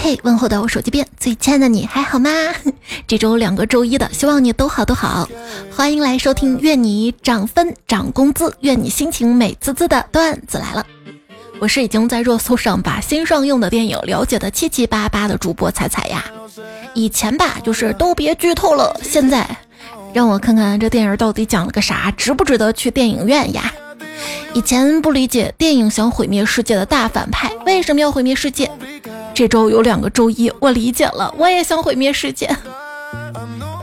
嘿，问候到我手机边最亲爱的你还好吗？这周两个周一的，希望你都好都好。欢迎来收听，愿你涨分涨工资，愿你心情美滋滋的段子来了。我是已经在热搜上把新上映的电影了解的七七八八的主播彩彩呀。以前吧，就是都别剧透了。现在，让我看看这电影到底讲了个啥，值不值得去电影院呀？以前不理解电影想毁灭世界的大反派为什么要毁灭世界，这周有两个周一，我理解了，我也想毁灭世界。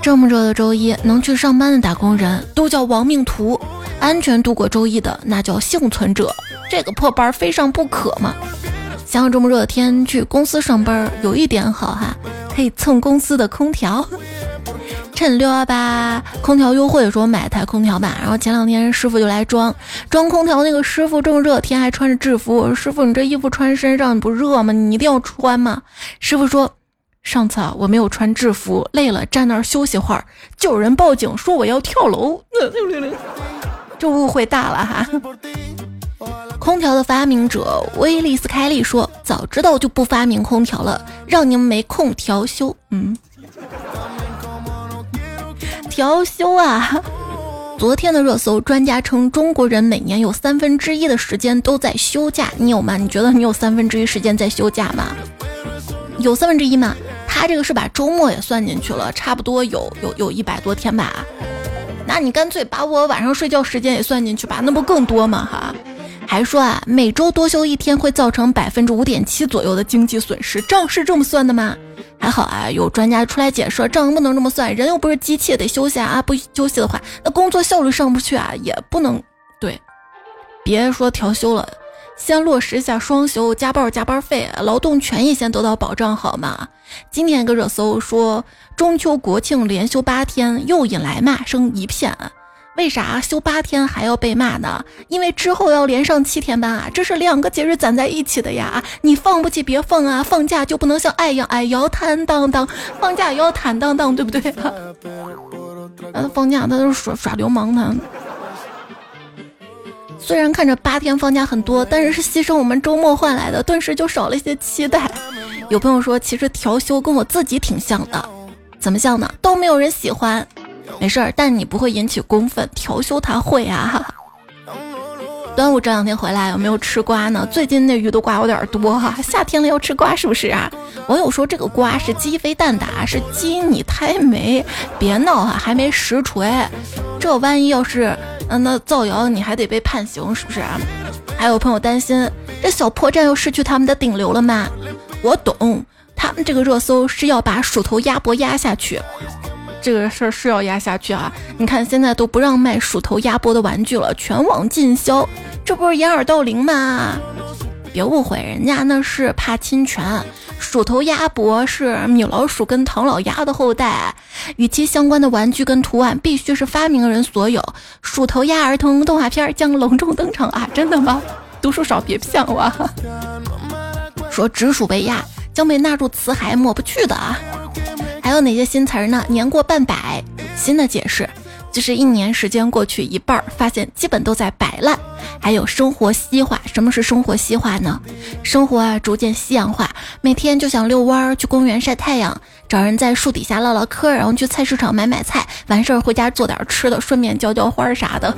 这么热的周一，能去上班的打工人都叫亡命徒，安全度过周一的那叫幸存者。这个破班非上不可嘛！想想这么热的天去公司上班，有一点好哈，可以蹭公司的空调。趁六幺八空调优惠的时候买台空调吧。然后前两天师傅就来装装空调，那个师傅这么热天还穿着制服。师傅，你这衣服穿身上你不热吗？你一定要穿吗？师傅说，上次啊我没有穿制服，累了站那儿休息会儿，就有人报警说我要跳楼，这误会大了哈。空调的发明者威利斯开利说，早知道就不发明空调了，让你们没空调修。嗯。调休啊！昨天的热搜，专家称中国人每年有三分之一的时间都在休假，你有吗？你觉得你有三分之一时间在休假吗？有三分之一吗？他这个是把周末也算进去了，差不多有有有一百多天吧。那你干脆把我晚上睡觉时间也算进去吧，那不更多吗？哈，还说啊，每周多休一天会造成百分之五点七左右的经济损失，账是这么算的吗？还好啊，有专家出来解释，账不能这么算，人又不是机器，得休息啊！不休息的话，那工作效率上不去啊，也不能对。别说调休了，先落实一下双休，加班加班费，劳动权益先得到保障好吗？今天一个热搜说中秋国庆连休八天，又引来骂声一片。为啥休八天还要被骂呢？因为之后要连上七天班啊，这是两个节日攒在一起的呀！你放不起别放啊，放假就不能像爱一样，哎，要坦荡荡，放假也要坦荡荡，对不对？嗯，放假他都是耍耍流氓呢。虽然看着八天放假很多，但是是牺牲我们周末换来的，顿时就少了一些期待。有朋友说，其实调休跟我自己挺像的，怎么像呢？都没有人喜欢。没事儿，但你不会引起公愤。调休他会啊。端午这两天回来有没有吃瓜呢？最近那鱼的瓜有点多哈。夏天了要吃瓜是不是啊？网友说这个瓜是鸡飞蛋打，是鸡你太美，别闹哈，还没实锤。这万一要是嗯那造谣，你还得被判刑是不是啊？还有朋友担心这小破站又失去他们的顶流了吗？我懂，他们这个热搜是要把鼠头鸭脖压下去。这个事儿是要压下去啊！你看现在都不让卖鼠头鸭脖的玩具了，全网禁销，这不是掩耳盗铃吗？别误会，人家那是怕侵权。鼠头鸭脖是米老鼠跟唐老鸭的后代，与其相关的玩具跟图案必须是发明人所有。鼠头鸭儿童动画片将隆重登场啊！真的吗？读书少别骗我。说直属被压将被纳入辞海抹不去的啊！还有哪些新词儿呢？年过半百，新的解释就是一年时间过去一半，发现基本都在摆烂。还有生活西化，什么是生活西化呢？生活啊逐渐西洋化，每天就想遛弯儿，去公园晒太阳，找人在树底下唠唠嗑，然后去菜市场买买菜，完事儿回家做点吃的，顺便浇浇花啥的。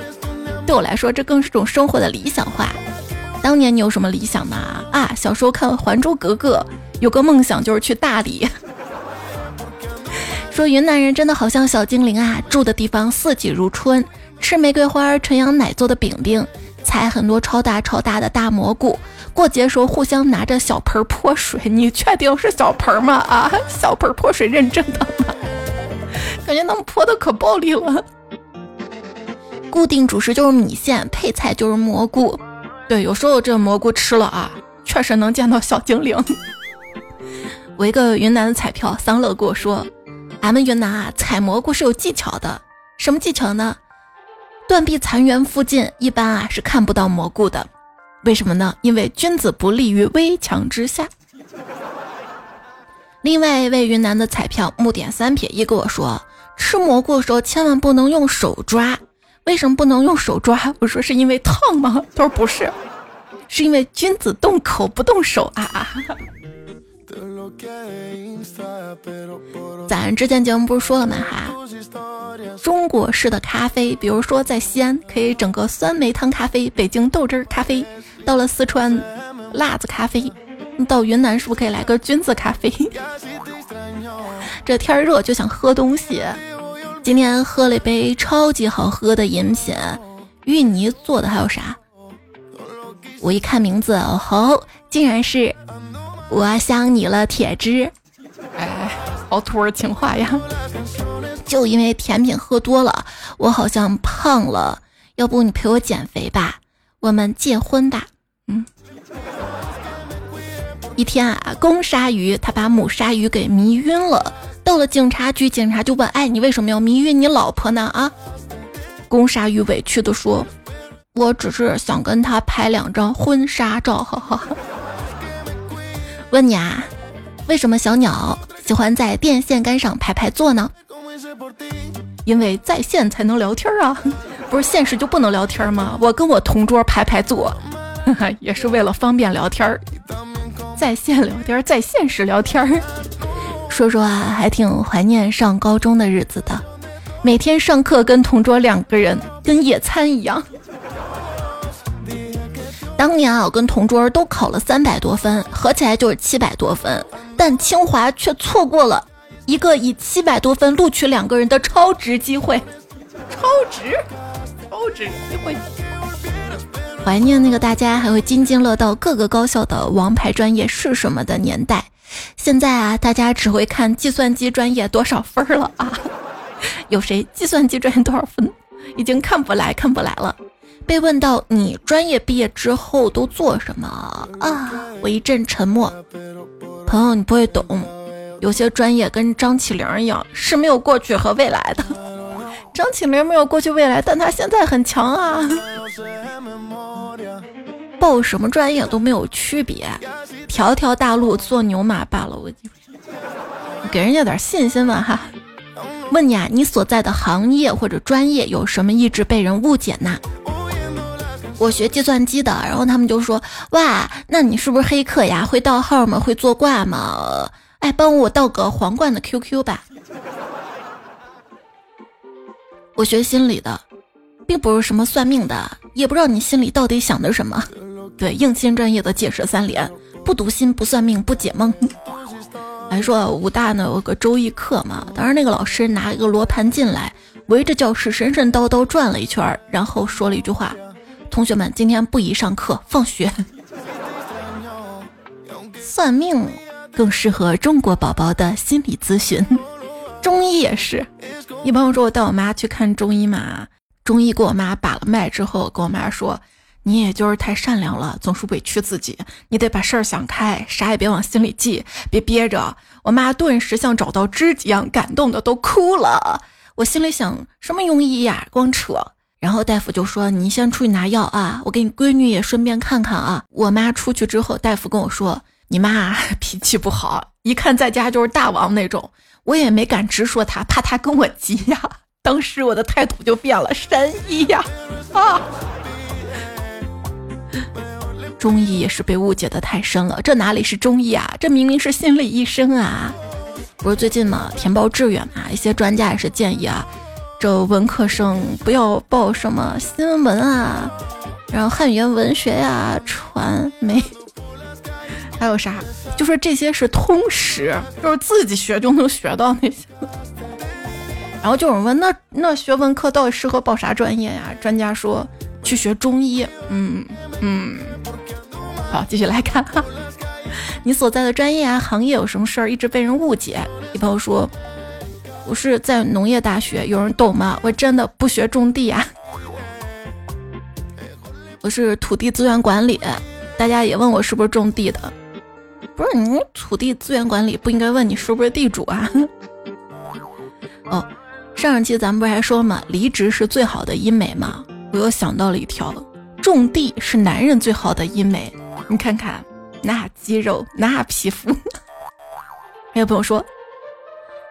对我来说，这更是种生活的理想化。当年你有什么理想呢？啊，小时候看《还珠格格》，有个梦想就是去大理。说云南人真的好像小精灵啊，住的地方四季如春，吃玫瑰花纯羊奶做的饼饼，采很多超大超大的大蘑菇，过节时候互相拿着小盆泼水。你确定是小盆吗？啊，小盆泼水认真的吗？感觉他们泼的可暴力了。固定主食就是米线，配菜就是蘑菇。对，有时候这蘑菇吃了啊，确实能见到小精灵。我一个云南的彩票桑乐跟我说。俺们云南啊，采蘑菇是有技巧的。什么技巧呢？断壁残垣附近一般啊是看不到蘑菇的。为什么呢？因为君子不立于危墙之下。另外一位云南的彩票木点三撇一跟我说，吃蘑菇的时候千万不能用手抓。为什么不能用手抓？我说是因为烫吗？他说不是，是因为君子动口不动手啊啊。咱之前节目不是说了吗？哈，中国式的咖啡，比如说在西安可以整个酸梅汤咖啡，北京豆汁儿咖啡，到了四川辣子咖啡，到云南是不是可以来个菌子咖啡？这天热就想喝东西，今天喝了一杯超级好喝的饮品，芋泥做的，还有啥？我一看名字，哦吼，竟然是我想你了，铁汁。哎，好土儿情话呀！就因为甜品喝多了，我好像胖了。要不你陪我减肥吧？我们结婚吧？嗯。一天啊，公鲨鱼他把母鲨鱼给迷晕了。到了警察局，警察就问：“哎，你为什么要迷晕你老婆呢？”啊，公鲨鱼委屈的说。我只是想跟他拍两张婚纱照，哈哈。问你啊，为什么小鸟喜欢在电线杆上排排坐呢？因为在线才能聊天啊，不是现实就不能聊天吗？我跟我同桌排排坐，也是为了方便聊天，在线聊天，在现实聊天。说说啊，还挺怀念上高中的日子的，每天上课跟同桌两个人跟野餐一样。当年啊，我跟同桌都考了三百多分，合起来就是七百多分，但清华却错过了一个以七百多分录取两个人的超值机会，超值，超值机会。怀念那个大家还会津津乐道各个高校的王牌专业是什么的年代，现在啊，大家只会看计算机专业多少分了啊？有谁计算机专业多少分？已经看不来看不来了。被问到你专业毕业之后都做什么啊？我一阵沉默。朋友，你不会懂，有些专业跟张起灵一样是没有过去和未来的。张起灵没有过去未来，但他现在很强啊。报什么专业都没有区别，条条大路做牛马罢了。我给人家点信心吧哈。问你啊，你所在的行业或者专业有什么一直被人误解呢？我学计算机的，然后他们就说：“哇，那你是不是黑客呀？会盗号吗？会做挂吗？哎，帮我盗个皇冠的 QQ 吧。”我学心理的，并不是什么算命的，也不知道你心里到底想的什么。对，应心专业的解释三连：不读心，不算命，不解梦。还说武大呢有个周易课嘛，当时那个老师拿一个罗盘进来，围着教室神神叨叨转了一圈，然后说了一句话。同学们，今天不宜上课，放学。算命更适合中国宝宝的心理咨询，中医也是。一朋友说我带我妈去看中医嘛，中医给我妈把了脉之后，跟我妈说：“你也就是太善良了，总是委屈自己，你得把事儿想开，啥也别往心里记，别憋着。”我妈顿时像找到知己一样，感动的都哭了。我心里想，什么庸医呀，光扯。然后大夫就说：“你先出去拿药啊，我给你闺女也顺便看看啊。”我妈出去之后，大夫跟我说：“你妈脾气不好，一看在家就是大王那种。”我也没敢直说她，怕她跟我急呀。当时我的态度就变了，神医呀！啊，中医也是被误解的太深了，这哪里是中医啊？这明明是心理医生啊！不是最近嘛，填报志愿嘛，一些专家也是建议啊。这文科生不要报什么新闻啊，然后汉语言文学呀、传媒，还有啥？就说这些是通识，就是自己学就能学到那些。然后就有人问，那那学文科到底适合报啥专业呀？专家说去学中医。嗯嗯，好，继续来看哈，你所在的专业啊、行业有什么事儿一直被人误解？一朋友说。我是在农业大学，有人懂吗？我真的不学种地啊，我是土地资源管理，大家也问我是不是种地的，不是你土地资源管理不应该问你是不是地主啊？哦，上一期咱们不是还说嘛，离职是最好的医美吗？我又想到了一条，种地是男人最好的医美，你看看那肌肉那皮肤，还有朋友说。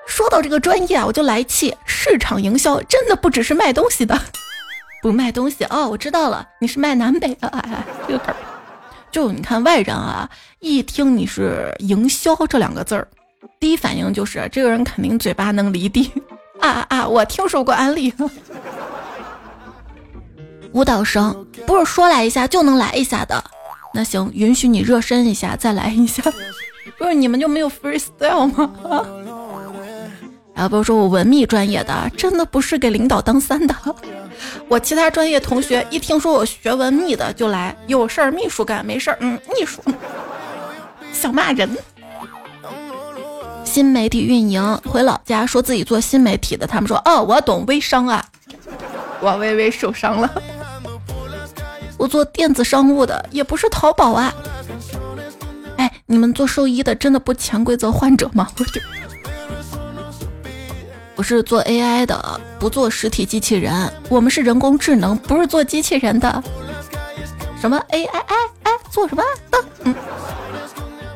说到这个专业啊，我就来气。市场营销真的不只是卖东西的，不卖东西哦，我知道了，你是卖南北的。哎，这个梗，就你看外人啊，一听你是营销这两个字儿，第一反应就是这个人肯定嘴巴能离地啊啊！我听说过安利。舞蹈生不是说来一下就能来一下的，那行，允许你热身一下，再来一下。不是你们就没有 freestyle 吗？啊，不是说我文秘专业的，真的不是给领导当三的。我其他专业同学一听说我学文秘的就来，有事儿秘书干，没事儿嗯秘书。想骂人。新媒体运营回老家说自己做新媒体的，他们说哦我懂微商啊，我微微受伤了。我做电子商务的，也不是淘宝啊。哎，你们做兽医的真的不潜规则患者吗？我就。我是做 AI 的，不做实体机器人。我们是人工智能，不是做机器人的。什么 AI？哎哎，做什么的？嗯，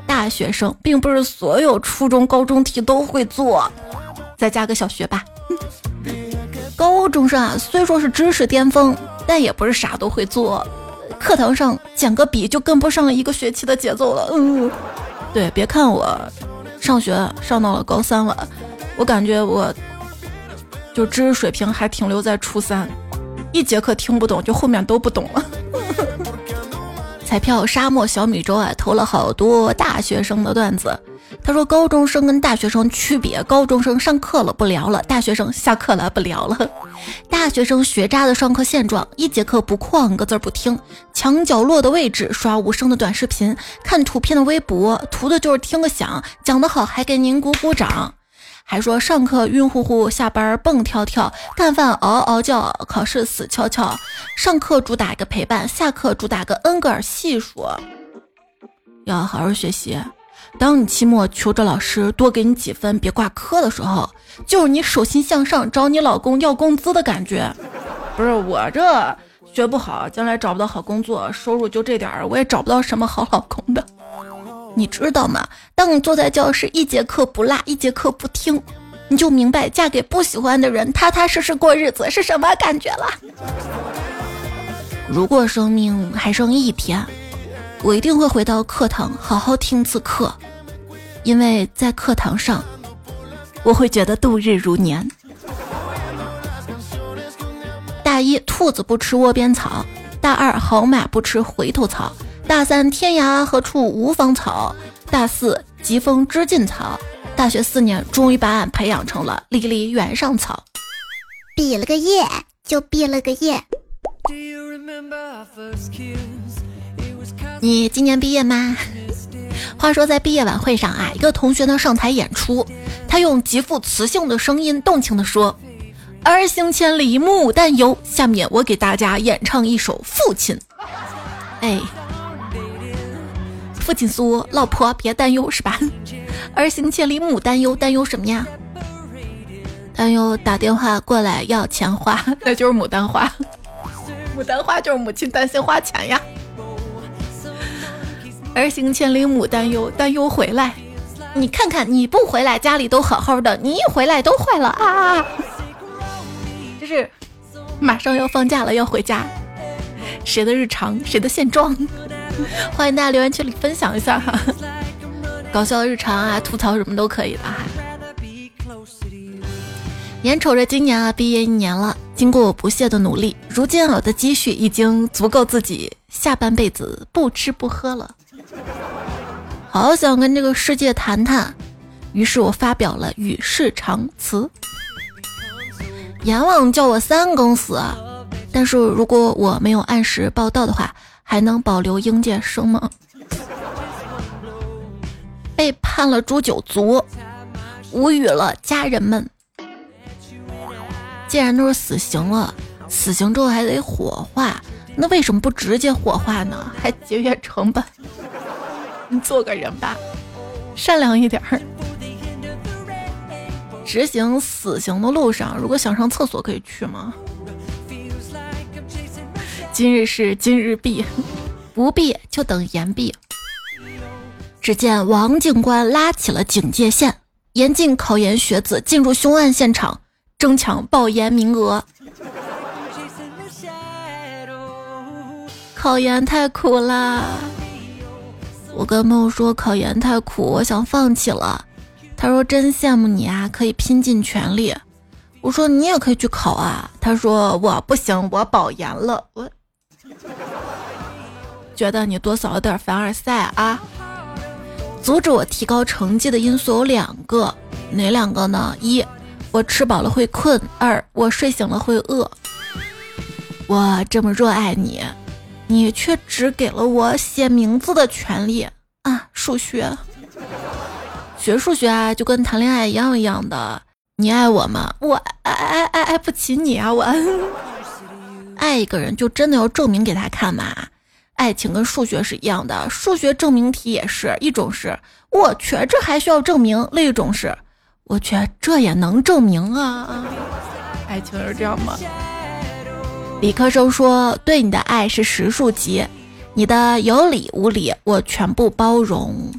大学生并不是所有初中、高中题都会做，再加个小学吧。高中生啊，虽说是知识巅峰，但也不是啥都会做。课堂上捡个笔就跟不上一个学期的节奏了。嗯，对，别看我上学上到了高三了，我感觉我。就知识水平还停留在初三，一节课听不懂，就后面都不懂了。彩票沙漠小米粥啊，投了好多大学生的段子。他说高中生跟大学生区别：高中生上课了不聊了，大学生下课了不聊了。大学生学渣的上课现状：一节课不旷个字不听，墙角落的位置刷无声的短视频，看图片的微博，图的就是听个响，讲得好还给您鼓鼓掌。还说上课晕乎乎，下班蹦跳跳，干饭嗷嗷叫，考试死翘翘。上课主打一个陪伴，下课主打个恩格尔系数。要好好学习。当你期末求着老师多给你几分，别挂科的时候，就是你手心向上找你老公要工资的感觉。不是我这学不好，将来找不到好工作，收入就这点儿，我也找不到什么好老公的。你知道吗？当你坐在教室一节课不落，一节课不听，你就明白嫁给不喜欢的人，踏踏实实过日子是什么感觉了。如果生命还剩一天，我一定会回到课堂好好听次课，因为在课堂上，我会觉得度日如年。大一，兔子不吃窝边草；大二，好马不吃回头草。大三天涯何处无芳草，大四疾风知劲草，大学四年终于把俺培养成了离离原上草。毕了个业就毕了个业。你今年毕业吗？话说在毕业晚会上啊，一个同学呢上台演出，他用极富磁性的声音动情地说：“儿行千里母担忧。”下面我给大家演唱一首《父亲》。哎。父亲说：“老婆别担忧，是吧？儿行千里母担忧，担忧什么呀？担忧打电话过来要钱花，那就是牡丹花。牡丹花就是母亲担心花钱呀。儿行千里母担忧，担忧回来。你看看你不回来，家里都好好的，你一回来都坏了啊！这是马上要放假了，要回家，谁的日常，谁的现状？” 欢迎大家留言区里分享一下哈，搞笑日常啊，吐槽什么都可以的哈。眼瞅着今年啊毕业一年了，经过我不懈的努力，如今我的积蓄已经足够自己下半辈子不吃不喝了。好想跟这个世界谈谈，于是我发表了与世长辞。阎王叫我三更死，但是如果我没有按时报到的话。还能保留应届生吗？被判了诛九族，无语了，家人们。既然都是死刑了，死刑之后还得火化，那为什么不直接火化呢？还节约成本。你做个人吧，善良一点儿。执行死刑的路上，如果想上厕所可以去吗？今日事今日毕，不毕就等言毕。只见王警官拉起了警戒线，严禁考研学子进入凶案现场，争抢报研名额。考研太苦啦，我跟朋友说考研太苦，我想放弃了。他说真羡慕你啊，可以拼尽全力。我说你也可以去考啊。他说我不行，我保研了。我 觉得你多少有点凡尔赛啊。阻止我提高成绩的因素有两个，哪两个呢？一，我吃饱了会困；二，我睡醒了会饿。我这么热爱你，你却只给了我写名字的权利啊！数学，学数学啊，就跟谈恋爱一样一样的。你爱我吗？我爱爱爱爱不起你啊！我爱一个人就真的要证明给他看吗？爱情跟数学是一样的，数学证明题也是一种是，我去，这还需要证明；另一种是，我去，这也能证明啊。爱情是这样吗？理科生说，对你的爱是实数级，你的有理无理我全部包容。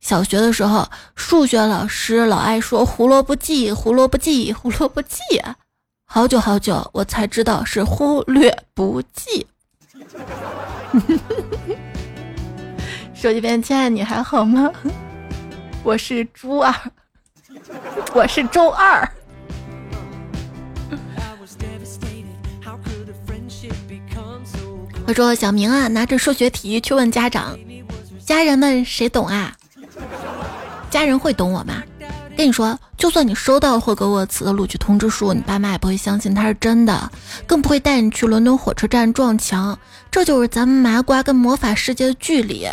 小学的时候，数学老师老爱说胡萝卜记，胡萝卜记，胡萝卜记，好久好久我才知道是忽略不计。手机边，亲爱的，你还好吗？我是猪二，我是周二。我说小明啊，拿着数学题去问家长，家人们谁懂啊？家人会懂我吗？跟你说，就算你收到霍格沃茨的录取通知书，你爸妈也不会相信它是真的，更不会带你去伦敦火车站撞墙。这就是咱们麻瓜跟魔法世界的距离。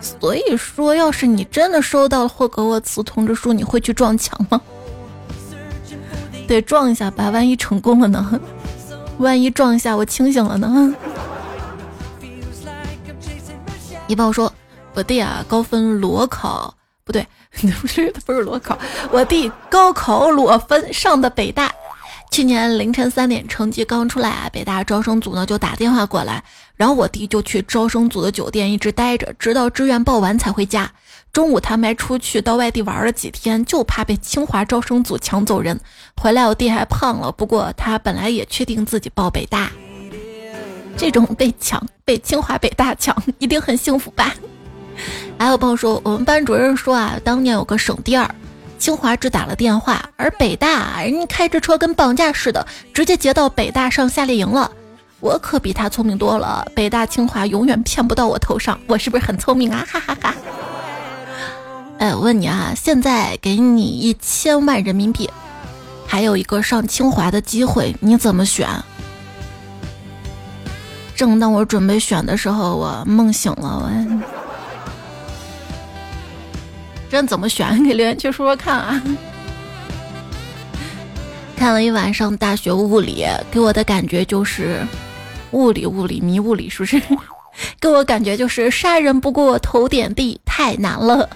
所以说，要是你真的收到霍格沃茨通知书，你会去撞墙吗？得撞一下吧，万一成功了呢？万一撞一下我清醒了呢？一帮我说，我弟啊，高分裸考，不对。你不是，不是裸考，我弟高考裸分上的北大。去年凌晨三点，成绩刚出来啊，北大招生组呢就打电话过来，然后我弟就去招生组的酒店一直待着，直到志愿报完才回家。中午他们还出去到外地玩了几天，就怕被清华招生组抢走人。回来我弟还胖了，不过他本来也确定自己报北大。这种被抢，被清华北大抢，一定很幸福吧？还有朋友说，我们班主任说啊，当年有个省第二，清华只打了电话，而北大人家开着车跟绑架似的，直接截到北大上夏令营了。我可比他聪明多了，北大清华永远骗不到我头上，我是不是很聪明啊？哈哈哈。哎，我问你啊，现在给你一千万人民币，还有一个上清华的机会，你怎么选？正当我准备选的时候，我梦醒了，我。这怎么选？给留言区说说看啊！看了一晚上大学物理，给我的感觉就是物理物理迷物理，是不是？给我感觉就是杀人不过头点地，太难了。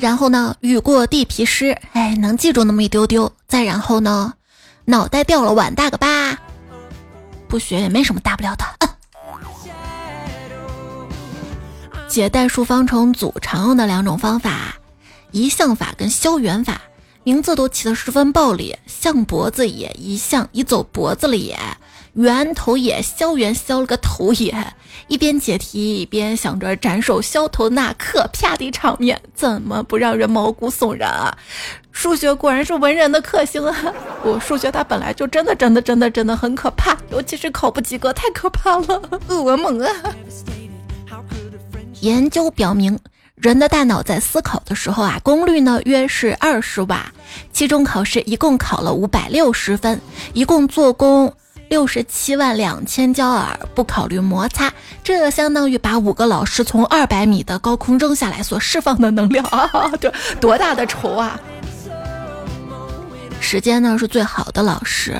然后呢，雨过地皮湿，哎，能记住那么一丢丢。再然后呢，脑袋掉了碗大个疤，不学也没什么大不了的。解代数方程组常用的两种方法。移项法跟消元法，名字都起得十分暴力，象脖子也，移项移走脖子了也，圆头也，消元消了个头也。一边解题一边想着斩首削头那刻，啪的场面怎么不让人毛骨悚然啊？数学果然是文人的克星啊！我数学它本来就真的真的真的真的很可怕，尤其是考不及格，太可怕了，噩梦啊！研究表明。人的大脑在思考的时候啊，功率呢约是二十瓦。期中考试一共考了五百六十分，一共做功六十七万两千焦耳，不考虑摩擦，这相当于把五个老师从二百米的高空扔下来所释放的能量 啊！这多大的仇啊！时间呢是最好的老师，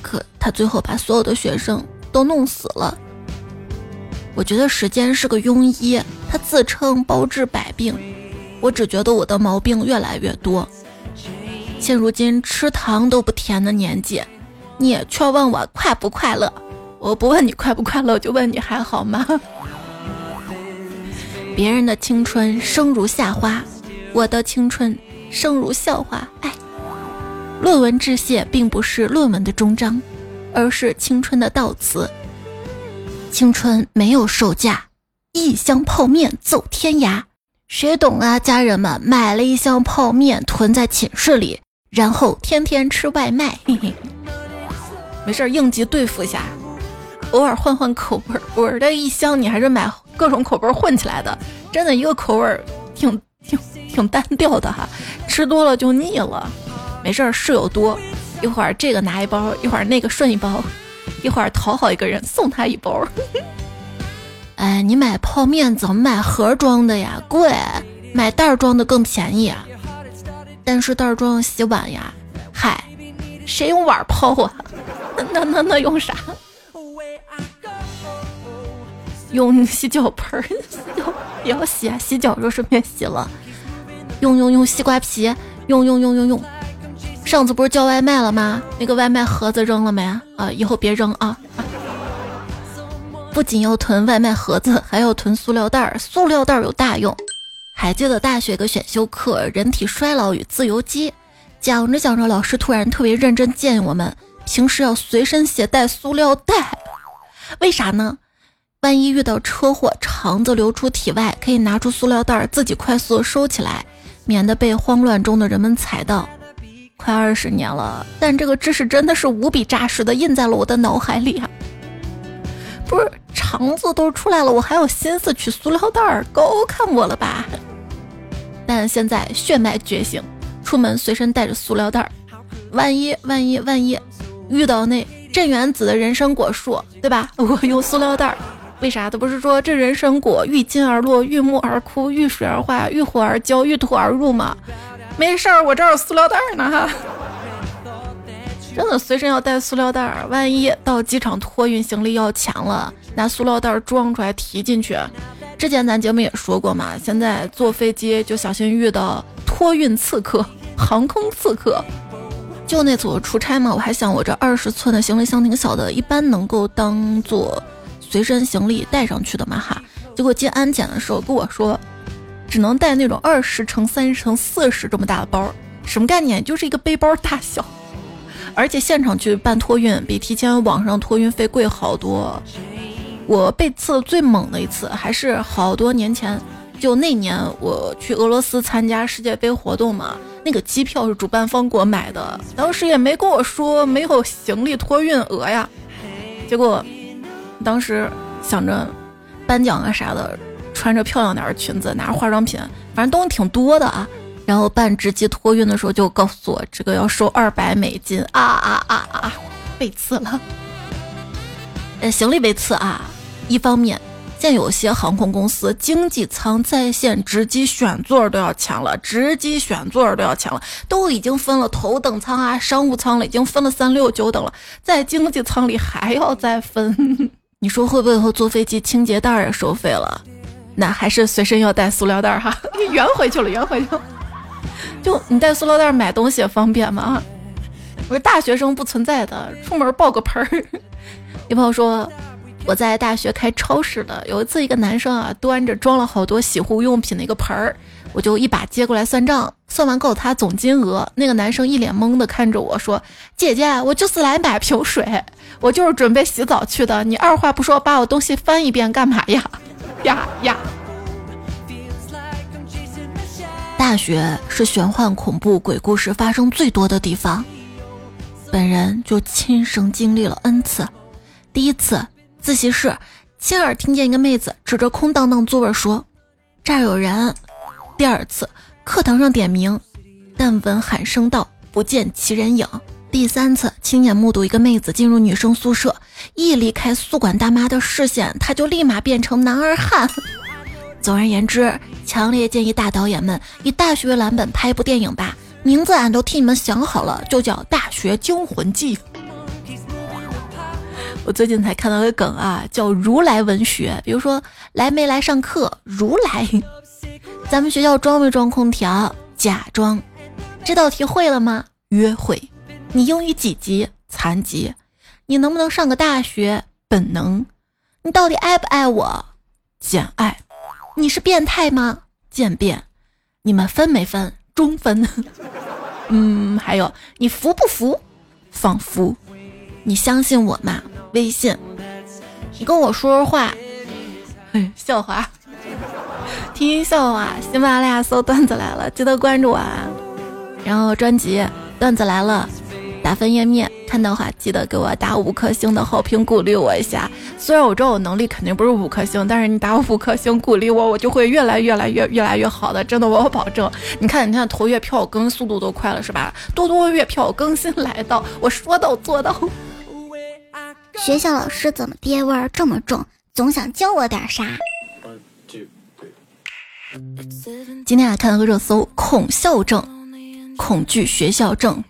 可他最后把所有的学生都弄死了。我觉得时间是个庸医，他自称包治百病，我只觉得我的毛病越来越多。现如今吃糖都不甜的年纪，你也却问我快不快乐？我不问你快不快乐，就问你还好吗？别人的青春生如夏花，我的青春生如笑话。哎，论文致谢并不是论文的终章，而是青春的悼词。青春没有售价，一箱泡面走天涯，谁懂啊？家人们买了一箱泡面囤在寝室里，然后天天吃外卖。嘿嘿，没事，应急对付一下，偶尔换换口味儿。我这一箱你还是买各种口味混起来的，真的一个口味挺挺挺单调的哈，吃多了就腻了。没事，室友多，一会儿这个拿一包，一会儿那个顺一包，一会儿讨好一个人送他一包。哎，你买泡面怎么买盒装的呀？贵，买袋装的更便宜啊。但是袋装洗碗呀，嗨，谁用碗泡啊？那那那用啥？用洗脚盆儿，也 要洗啊。洗脚时候顺便洗了。用用用西瓜皮，用用用用用。上次不是叫外卖了吗？那个外卖盒子扔了没啊？以后别扔啊。不仅要囤外卖盒子，还要囤塑料袋儿。塑料袋儿有大用。还记得大学个选修课《人体衰老与自由基》，讲着讲着，老师突然特别认真建议我们平时要随身携带塑料袋。为啥呢？万一遇到车祸，肠子流出体外，可以拿出塑料袋儿自己快速收起来，免得被慌乱中的人们踩到。快二十年了，但这个知识真的是无比扎实的印在了我的脑海里啊！不是肠子都出来了，我还有心思取塑料袋儿？高看我了吧？但现在血脉觉醒，出门随身带着塑料袋儿，万一万一万一遇到那镇元子的人参果树，对吧？我用塑料袋儿，为啥？他不是说这人参果遇金而落，遇木而枯，遇水而化，遇火而焦，遇土而入吗？没事儿，我这儿有塑料袋呢哈。真的随身要带塑料袋儿，万一到机场托运行李要钱了，拿塑料袋装出来提进去。之前咱节目也说过嘛，现在坐飞机就小心遇到托运刺客、航空刺客。就那次我出差嘛，我还想我这二十寸的行李箱挺小的，一般能够当做随身行李带上去的嘛哈。结果进安检的时候跟我说，只能带那种二十乘三十乘四十这么大的包，什么概念？就是一个背包大小。而且现场去办托运比提前网上托运费贵好多。我被刺最猛的一次还是好多年前，就那年我去俄罗斯参加世界杯活动嘛，那个机票是主办方给我买的，当时也没跟我说没有行李托运额呀。结果当时想着颁奖啊啥的，穿着漂亮点的裙子，拿着化妆品，反正东西挺多的啊。然后办直机托运的时候就告诉我，这个要收二百美金啊啊啊啊！被刺了，呃，行李被刺啊。一方面，现有些航空公司经济舱在线直机选座都要钱了，直机选座都要钱了，都已经分了头等舱啊、商务舱了，已经分了三六九等了，在经济舱里还要再分。你说会不会以后坐飞机清洁袋也收费了？那还是随身要带塑料袋哈，圆回去了，圆回去了。就你带塑料袋买东西方便吗？我说大学生不存在的，出门抱个盆儿。有朋友说我在大学开超市的，有一次一个男生啊端着装了好多洗护用品的一个盆儿，我就一把接过来算账，算完告诉他总金额。那个男生一脸懵的看着我说：“姐姐，我就是来买瓶水，我就是准备洗澡去的，你二话不说把我东西翻一遍干嘛呀？呀呀！”大学是玄幻恐怖鬼故事发生最多的地方，本人就亲身经历了 n 次。第一次，自习室亲耳听见一个妹子指着空荡荡座位说：“这儿有人。”第二次，课堂上点名，但闻喊声道：“不见其人影。”第三次，亲眼目睹一个妹子进入女生宿舍，一离开宿管大妈的视线，她就立马变成男儿汉。总而言之，强烈建议大导演们以大学为蓝本拍一部电影吧，名字俺都替你们想好了，就叫《大学惊魂记》。我最近才看到个梗啊，叫如来文学，比如说来没来上课，如来。咱们学校装没装空调？假装。这道题会了吗？约会。你英语几级？残疾。你能不能上个大学？本能。你到底爱不爱我？简爱。你是变态吗？渐变，你们分没分？中分。嗯，还有你服不服？仿佛，你相信我吗？微信，你跟我说说话。笑话，听笑话，喜马拉雅搜段子来了，记得关注我啊。然后专辑段子来了，打分页面看到话记得给我打五颗星的好评鼓励我一下。虽然我知道我能力肯定不是五颗星，但是你打五颗星鼓励我，我就会越来越来越越来越好的，真的我保证。你看你看投月票更速度都快了是吧？多多月票更新来到，我说到做到。学校老师怎么爹味儿这么重？总想教我点啥？今天还看了个热搜，恐校症，恐惧学校症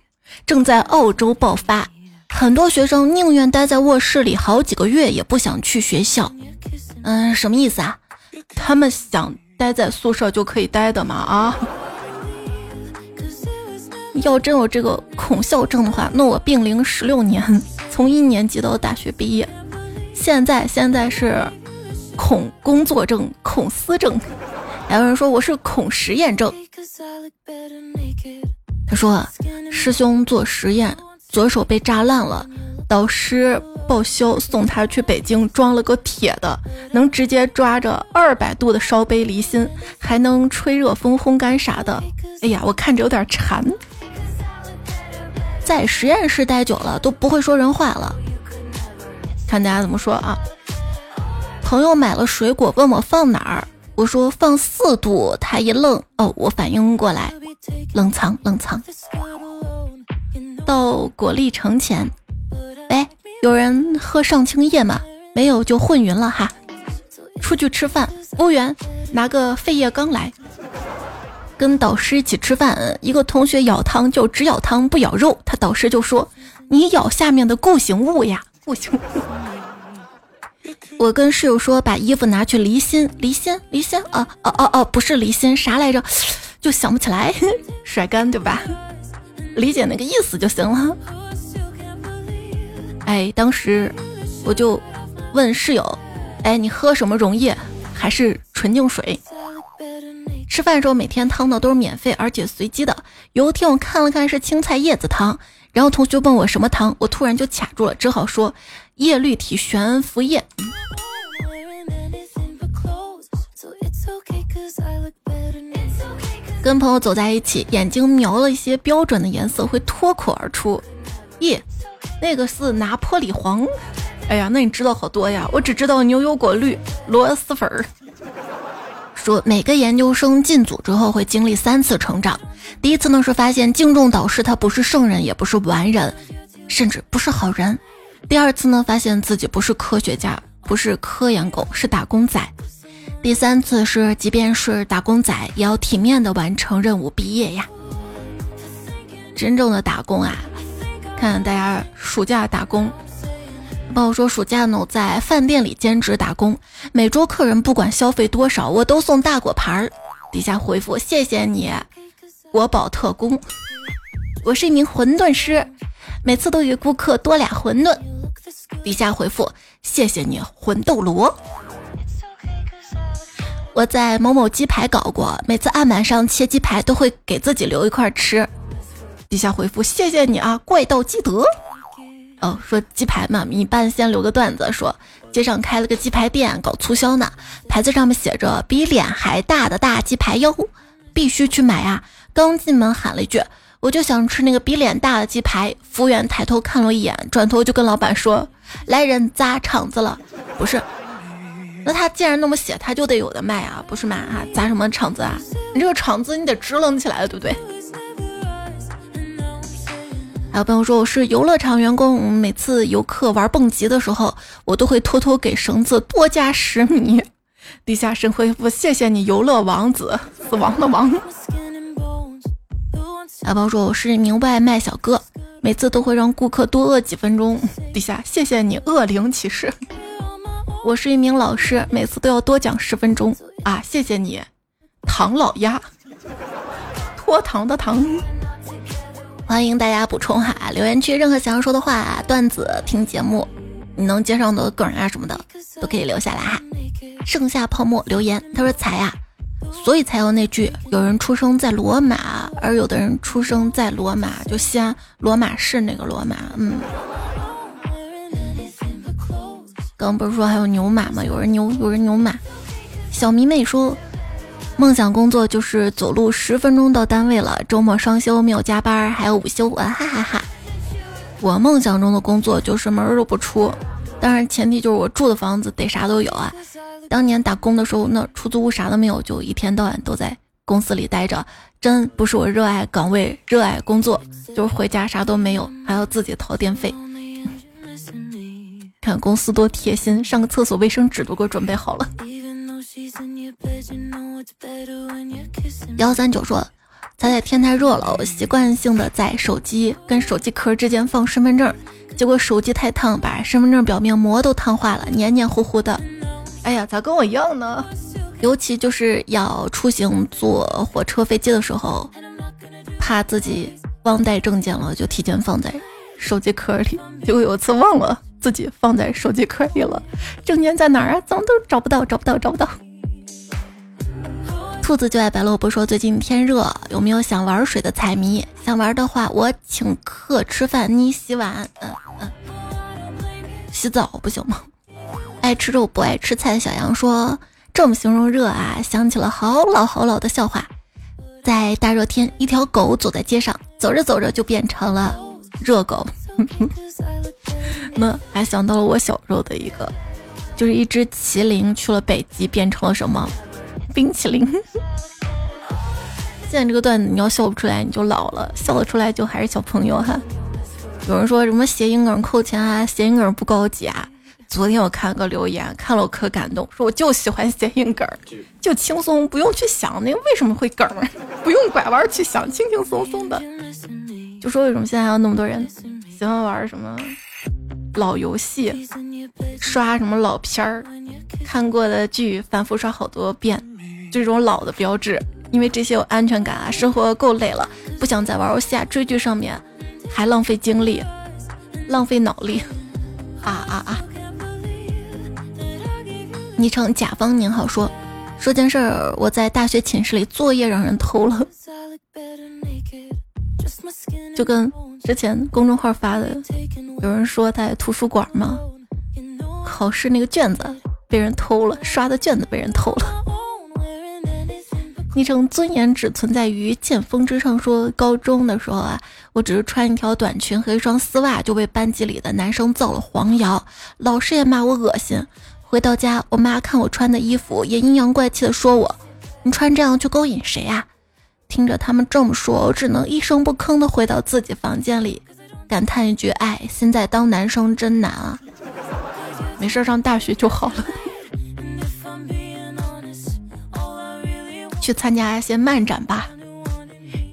正在澳洲爆发，很多学生宁愿待在卧室里好几个月，也不想去学校。嗯，什么意思啊？他们想待在宿舍就可以待的吗？啊？要真有这个恐校症的话，那我病龄十六年，从一年级到大学毕业。现在现在是恐工作症、恐思症，还有人说我是恐实验症。他说师兄做实验，左手被炸烂了，导师报销送他去北京装了个铁的，能直接抓着二百度的烧杯离心，还能吹热风烘干啥的。哎呀，我看着有点馋。在实验室待久了都不会说人话了。看大家怎么说啊？朋友买了水果问我放哪儿，我说放四度，他一愣，哦，我反应过来，冷藏冷藏。到果粒城前，喂，有人喝上清液吗？没有就混匀了哈。出去吃饭，服务员拿个废液缸来。跟导师一起吃饭，一个同学舀汤就只舀汤不舀肉，他导师就说：“你舀下面的固形物呀，固形物。”我跟室友说把衣服拿去离心，离心，离心啊哦哦哦，不是离心，啥来着？就想不起来，甩干对吧？理解那个意思就行了。哎，当时我就问室友，哎，你喝什么溶液还是纯净水？吃饭的时候每天汤呢都是免费而且随机的。有一天我看了看是青菜叶子汤，然后同学问我什么汤，我突然就卡住了，只好说叶绿体悬浮液。跟朋友走在一起，眼睛瞄了一些标准的颜色，会脱口而出：“咦，那个是拿破里黄。”哎呀，那你知道好多呀！我只知道牛油果绿、螺蛳粉儿。说每个研究生进组之后会经历三次成长，第一次呢是发现敬重导师，他不是圣人，也不是完人，甚至不是好人；第二次呢发现自己不是科学家，不是科研狗，是打工仔。第三次是，即便是打工仔，也要体面的完成任务毕业呀。真正的打工啊，看大家暑假打工，朋友说暑假呢在饭店里兼职打工，每桌客人不管消费多少，我都送大果盘儿。底下回复谢谢你，国宝特工。我是一名馄饨师，每次都给顾客多俩馄饨。底下回复谢谢你，魂斗罗。我在某某鸡排搞过，每次案板上切鸡排都会给自己留一块吃。底下回复谢谢你啊，怪盗基德。哦，说鸡排嘛，一般先留个段子，说街上开了个鸡排店搞促销呢，牌子上面写着比脸还大的大鸡排哟，必须去买啊！刚进门喊了一句，我就想吃那个比脸大的鸡排。服务员抬头看了一眼，转头就跟老板说：“来人砸场子了，不是。”那他既然那么写，他就得有的卖啊，不是吗？啊，砸什么场子啊？你这个场子你得支棱起来了，对不对？还有朋友说我是游乐场员工，每次游客玩蹦极的时候，我都会偷偷给绳子多加十米。地下神回复：谢谢你，游乐王子，死亡的王。还有朋友说我是一名外卖小哥，每次都会让顾客多饿几分钟。地下谢谢你，恶灵骑士。我是一名老师，每次都要多讲十分钟啊！谢谢你，唐老鸭，脱糖的糖。欢迎大家补充哈，留言区任何想要说的话、段子、听节目，你能接上的梗啊什么的，都可以留下来哈。盛夏泡沫留言，他说才啊，所以才有那句有人出生在罗马，而有的人出生在罗马，就西安罗马市那个罗马，嗯。刚不是说还有牛马吗？有人牛，有人牛马。小迷妹说，梦想工作就是走路十分钟到单位了，周末双休，没有加班，还有午休，哈哈哈。我梦想中的工作就是门都不出，当然前提就是我住的房子得啥都有啊。当年打工的时候，那出租屋啥都没有，就一天到晚都在公司里待着，真不是我热爱岗位、热爱工作，就是回家啥都没有，还要自己掏电费。看公司多贴心，上个厕所卫生纸都给我准备好了。幺三九说：“彩彩天太热了，我习惯性的在手机跟手机壳之间放身份证，结果手机太烫，把身份证表面膜都烫化了，黏黏糊糊的。哎呀，咋跟我一样呢？尤其就是要出行坐火车、飞机的时候，怕自己忘带证件了，就提前放在手机壳里，结果有一次忘了。”自己放在手机壳里了，证件在哪儿啊？怎么都找不到，找不到，找不到。兔子就爱白萝卜说：“最近天热，有没有想玩水的彩迷？想玩的话，我请客吃饭，你洗碗。嗯嗯，洗澡不行吗？”爱吃肉不爱吃菜的小羊说：“这么形容热啊，想起了好老好老的笑话。在大热天，一条狗走在街上，走着走着就变成了热狗。” 那还想到了我小时候的一个，就是一只麒麟去了北极，变成了什么冰淇淋。现在这个段子你要笑不出来，你就老了；笑得出来，就还是小朋友哈。有人说什么谐音梗扣钱啊，谐音梗不高级啊。昨天我看个留言，看了我可感动，说我就喜欢谐音梗，就轻松，不用去想那个为什么会梗，不用拐弯去想，轻轻松松的。就说为什么现在还有那么多人？喜欢玩什么老游戏，刷什么老片儿，看过的剧反复刷好多遍，这种老的标志，因为这些有安全感啊，生活够累了，不想再玩游戏啊，追剧上面还浪费精力，浪费脑力，啊啊啊！昵称甲方您好，说说件事儿，我在大学寝室里作业让人偷了，就跟。之前公众号发的，有人说在图书馆嘛，考试那个卷子被人偷了，刷的卷子被人偷了。昵称尊严只存在于剑锋之上，说高中的时候啊，我只是穿一条短裙和一双丝袜就被班级里的男生造了黄谣，老师也骂我恶心。回到家，我妈看我穿的衣服，也阴阳怪气的说我：“你穿这样去勾引谁啊？”听着他们这么说，我只能一声不吭的回到自己房间里，感叹一句：“哎，现在当男生真难啊！”没事，上大学就好了。去参加一些漫展吧。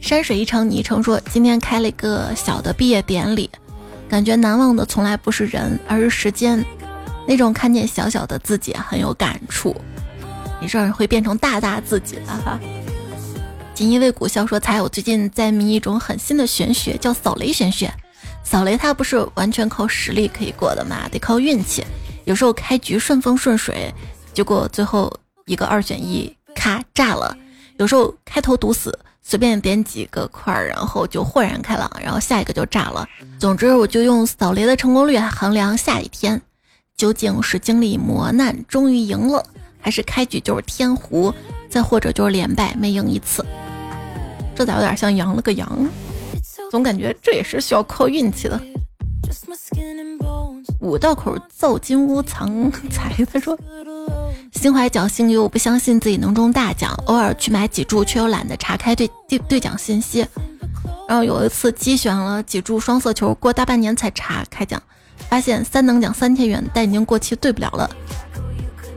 山水一程，昵称说今天开了一个小的毕业典礼，感觉难忘的从来不是人，而是时间。那种看见小小的自己很有感触，你这儿会变成大大自己的哈。锦衣卫古笑说：“才我最近在迷一种很新的玄学，叫扫雷玄学。扫雷它不是完全靠实力可以过的嘛，得靠运气。有时候开局顺风顺水，结果最后一个二选一，咔炸了；有时候开头堵死，随便点几个块儿，然后就豁然开朗，然后下一个就炸了。总之，我就用扫雷的成功率衡量下一天，究竟是经历磨难终于赢了，还是开局就是天胡，再或者就是连败没赢一次。”这咋有点像羊了个阳？总感觉这也是需要靠运气的。五道口造金屋藏财，他说心怀侥幸又不相信自己能中大奖，偶尔去买几注，却又懒得查开兑兑兑奖信息。然后有一次机选了几注双色球，过大半年才查开奖，发现三等奖三千元，但已经过期兑不了了。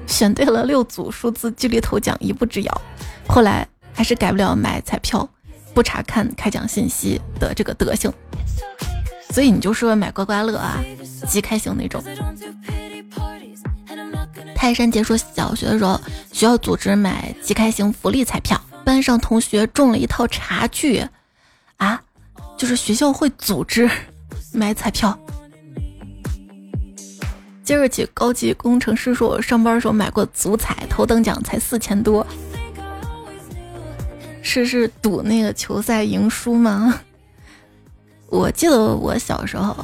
选对了六组数字，距离头奖一步之遥，后来还是改不了买彩票。不查看开奖信息的这个德行，所以你就说买刮刮乐啊，即开型那种。泰山杰说，小学的时候学校组织买即开型福利彩票，班上同学中了一套茶具，啊，就是学校会组织买彩票。今儿起，高级工程师说，我上班的时候买过足彩，头等奖才四千多。是是赌那个球赛赢输吗？我记得我小时候，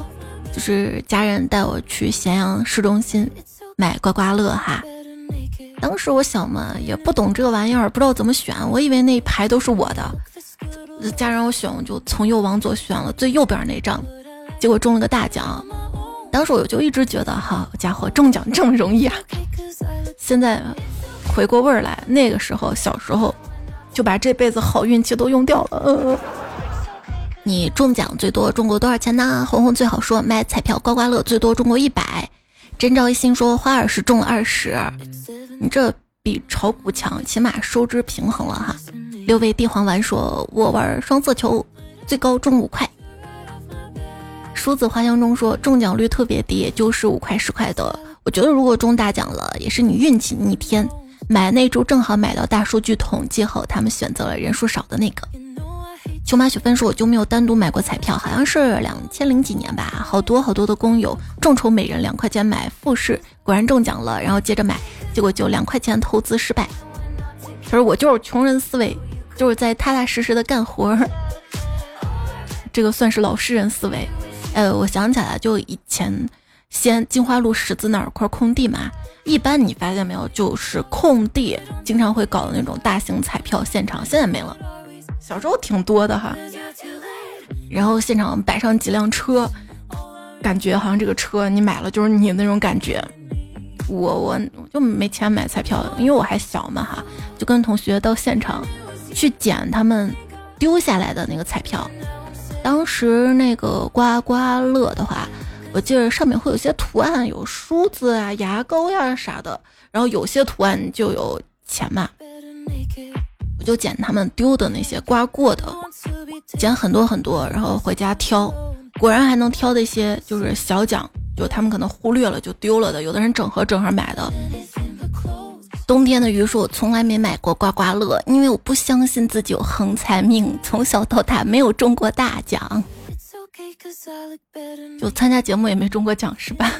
就是家人带我去咸阳市中心买刮刮乐哈。当时我小嘛，也不懂这个玩意儿，不知道怎么选，我以为那一排都是我的，家让我选，我就从右往左选了最右边那张，结果中了个大奖。当时我就一直觉得，好家伙，中奖这么容易啊！现在回过味儿来，那个时候小时候就把这辈子好运气都用掉了。你中奖最多中过多少钱呢？红红最好说买彩票刮刮乐最多中过一百。真赵一心说花二十中了二十，你这比炒股强，起码收支平衡了哈。六味地黄丸说，我玩双色球最高中五块。梳子花香中说中奖率特别低，就是五块十块的。我觉得如果中大奖了，也是你运气逆天。买那株正好买到大数据统计后，他们选择了人数少的那个。秋马雪芬说：“我就没有单独买过彩票，好像是两千零几年吧。好多好多的工友众筹每人两块钱买复式，果然中奖了，然后接着买，结果就两块钱投资失败。他说我就是穷人思维，就是在踏踏实实的干活儿，这个算是老实人思维。呃，我想起来，就以前先金花路十字那儿块空地嘛，一般你发现没有，就是空地经常会搞的那种大型彩票现场，现在没了。”小时候挺多的哈，然后现场摆上几辆车，感觉好像这个车你买了就是你那种感觉。我我就没钱买彩票，因为我还小嘛哈，就跟同学到现场去捡他们丢下来的那个彩票。当时那个刮刮乐的话，我记得上面会有些图案，有梳子啊、牙膏呀啥的，然后有些图案就有钱嘛。我就捡他们丢的那些刮过的，捡很多很多，然后回家挑，果然还能挑的一些就是小奖，就他们可能忽略了就丢了的，有的人整盒整盒买的。冬天的榆树从来没买过刮刮乐，因为我不相信自己有横财命，从小到大没有中过大奖，就参加节目也没中过奖是吧？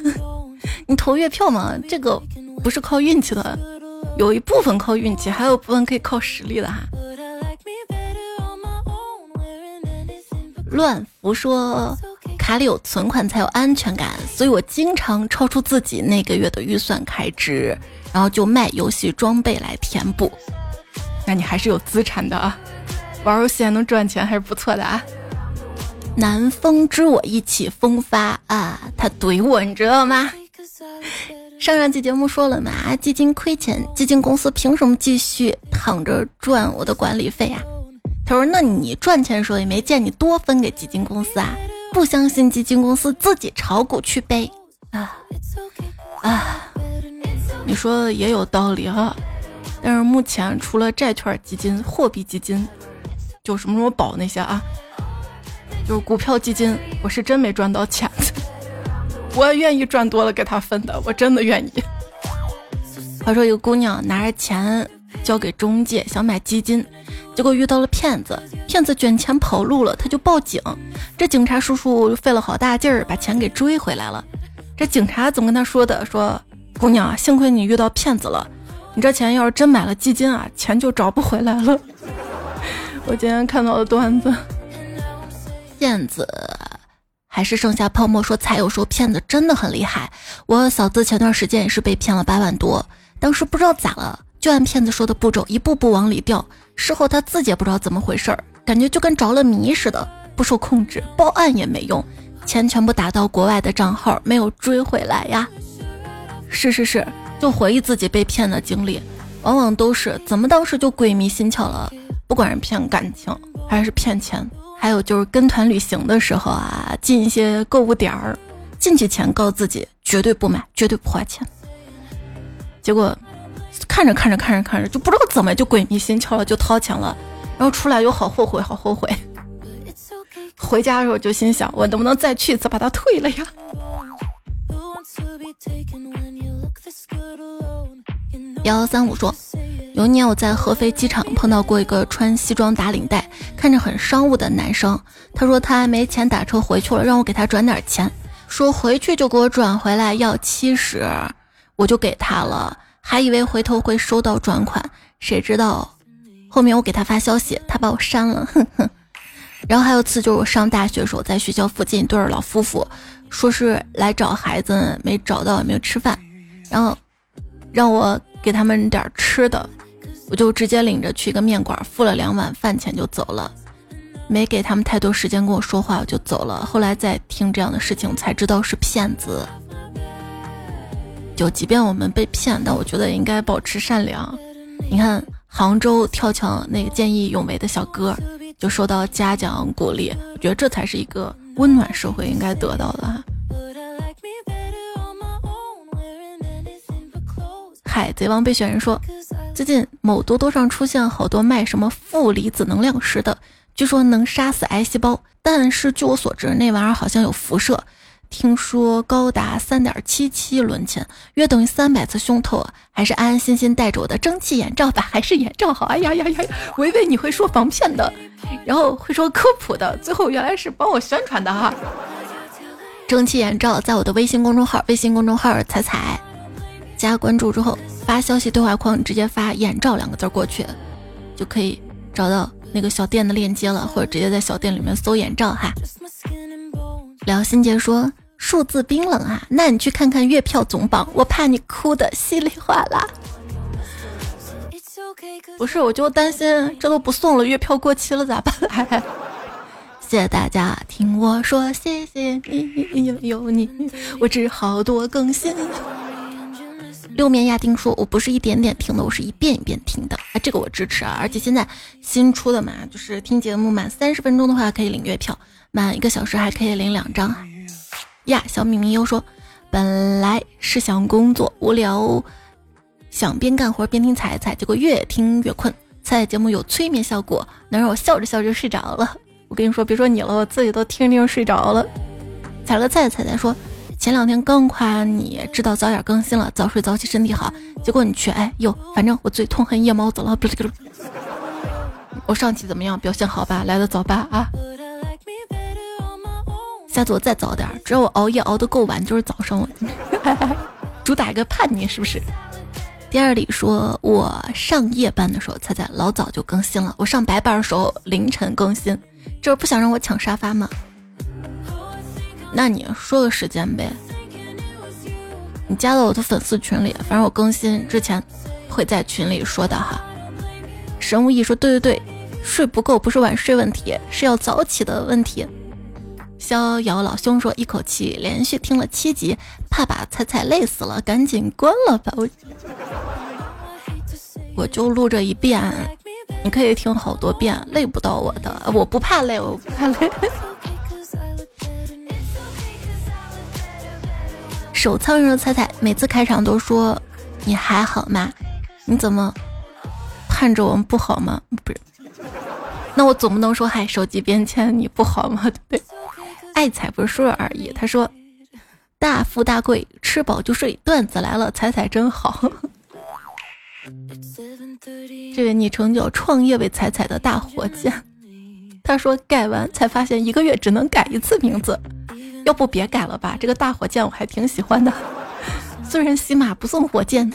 你投月票嘛，这个不是靠运气的。有一部分靠运气，还有部分可以靠实力的哈。乱福说，卡里有存款才有安全感，所以我经常超出自己那个月的预算开支，然后就卖游戏装备来填补。那你还是有资产的啊，玩游戏还能赚钱，还是不错的啊。南风知我意气风发啊，他怼我，你知道吗？上上期节目说了嘛，基金亏钱，基金公司凭什么继续躺着赚我的管理费啊？他说：“那你赚钱的时候也没见你多分给基金公司啊？不相信基金公司自己炒股去呗？啊啊，你说的也有道理哈。但是目前除了债券基金、货币基金，就什么什么宝那些啊，就是股票基金，我是真没赚到钱。”我愿意赚多了给他分的，我真的愿意。话说，一个姑娘拿着钱交给中介想买基金，结果遇到了骗子，骗子卷钱跑路了，他就报警。这警察叔叔费了好大劲儿把钱给追回来了。这警察怎么跟他说的？说姑娘，幸亏你遇到骗子了，你这钱要是真买了基金啊，钱就找不回来了。我今天看到的段子，骗子。还是剩下泡沫说，才有说骗子真的很厉害。我嫂子前段时间也是被骗了八万多，当时不知道咋了，就按骗子说的步骤一步步往里掉。事后他自己也不知道怎么回事儿，感觉就跟着了迷似的，不受控制，报案也没用，钱全部打到国外的账号，没有追回来呀。是是是，就回忆自己被骗的经历，往往都是怎么当时就鬼迷心窍了，不管是骗感情还是骗钱。还有就是跟团旅行的时候啊，进一些购物点儿，进去前告自己绝对不买，绝对不花钱。结果看着看着看着看着，就不知道怎么就鬼迷心窍了，就掏钱了，然后出来又好后悔，好后悔。回家的时候就心想，我能不能再去一次把它退了呀？幺三五说。有一年我在合肥机场碰到过一个穿西装打领带、看着很商务的男生。他说他没钱打车回去了，让我给他转点钱，说回去就给我转回来要七十，我就给他了，还以为回头会收到转款，谁知道后面我给他发消息，他把我删了，哼哼。然后还有次就是我上大学的时候，在学校附近一对老夫妇，说是来找孩子，没找到也没有吃饭。然后让我给他们点吃的，我就直接领着去一个面馆，付了两碗饭钱就走了，没给他们太多时间跟我说话，我就走了。后来再听这样的事情，才知道是骗子。就即便我们被骗，但我觉得应该保持善良。你看杭州跳墙那个见义勇为的小哥，就受到嘉奖鼓励，我觉得这才是一个温暖社会应该得到的。海贼王备选人说，最近某多多上出现好多卖什么负离子能量石的，据说能杀死癌细胞，但是据我所知，那玩意儿好像有辐射。听说高达三点七七伦琴，约等于三百次胸透，还是安安心心戴着我的蒸汽眼罩吧，还是眼罩好？哎呀呀呀！我以为你会说防骗的，然后会说科普的，最后原来是帮我宣传的哈。蒸汽眼罩在我的微信公众号，微信公众号彩彩，加关注之后发消息对话框直接发“眼罩”两个字过去，就可以找到那个小店的链接了，或者直接在小店里面搜眼罩哈。聊心姐说数字冰冷啊，那你去看看月票总榜，我怕你哭的稀里哗啦。不是，我就担心这都不送了，月票过期了咋办？谢谢大家听我说，谢谢你有有你，我只好多更新。六面亚丁说，我不是一点点听的，我是一遍一遍听的。哎，这个我支持啊，而且现在新出的嘛，就是听节目满三十分钟的话可以领月票。满一个小时还可以领两张呀！小米米又说，本来是想工作无聊，想边干活边听彩彩，结果越听越困。彩彩节目有催眠效果，能让我笑着笑着睡着了。我跟你说，别说你了，我自己都听着听着睡着了。彩乐菜彩彩说，前两天刚夸你知道早点更新了，早睡早起身体好，结果你却哎呦，反正我最痛恨夜猫子了。我上期怎么样？表现好吧？来的早吧？啊？下次我再早点，只要我熬夜熬得够晚，就是早上了。主打一个叛逆，是不是？第二里说，我上夜班的时候，猜猜老早就更新了；我上白班的时候，凌晨更新。这是不想让我抢沙发吗？那你说个时间呗。你加到我的粉丝群里，反正我更新之前会在群里说的哈。神无意说，对对对，睡不够不是晚睡问题，是要早起的问题。逍遥老兄说：“一口气连续听了七集，怕把菜菜累死了，赶紧关了吧。”我我就录这一遍，你可以听好多遍，累不到我的，我不怕累，我不怕累。手仓人的菜菜每次开场都说：“你还好吗？你怎么盼着我们不好吗？”不是，那我总不能说：“嗨，手机边签你不好吗？”对不对？爱彩不是说说而已。他说：“大富大贵，吃饱就睡。”段子来了，彩彩真好。这位昵称叫“创业为彩彩”的大火箭，他说改完才发现一个月只能改一次名字，要不别改了吧？这个大火箭我还挺喜欢的，虽然喜马不送火箭，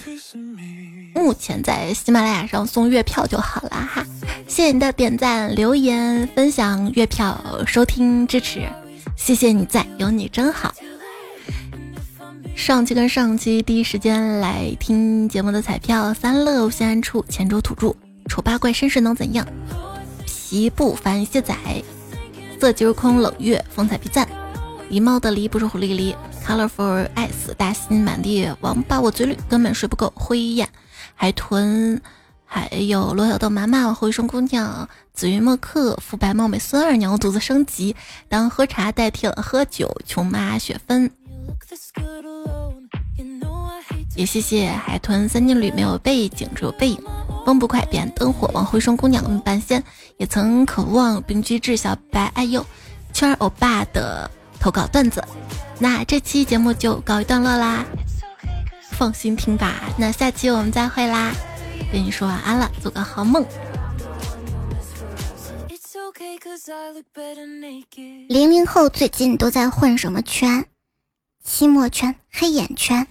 目前在喜马拉雅上送月票就好了哈。谢谢你的点赞、留言、分享、月票、收听、支持。谢谢你在，有你真好。上期跟上期第一时间来听节目的彩票：三乐西安处、泉州土著、丑八怪绅士能怎样？皮不凡卸载、色即如空冷月、风采必赞、狸猫的狸不是狐狸狸、Colorful S 大心满地王八我嘴里根本睡不够灰雁海豚。还有罗小豆妈妈、后生姑娘、紫云墨客、肤白貌美孙二娘、独自升级，当喝茶代替了喝酒，穷妈雪芬。也谢谢海豚三金旅没有背景，只有背影。风不快变灯火，往回生姑娘半仙，也曾渴望冰居志小白爱幼圈欧巴的投稿段子。那这期节目就告一段落啦，放心听吧。那下期我们再会啦。跟你说晚安了，做个好梦。零零后最近都在混什么圈？期末圈、黑眼圈。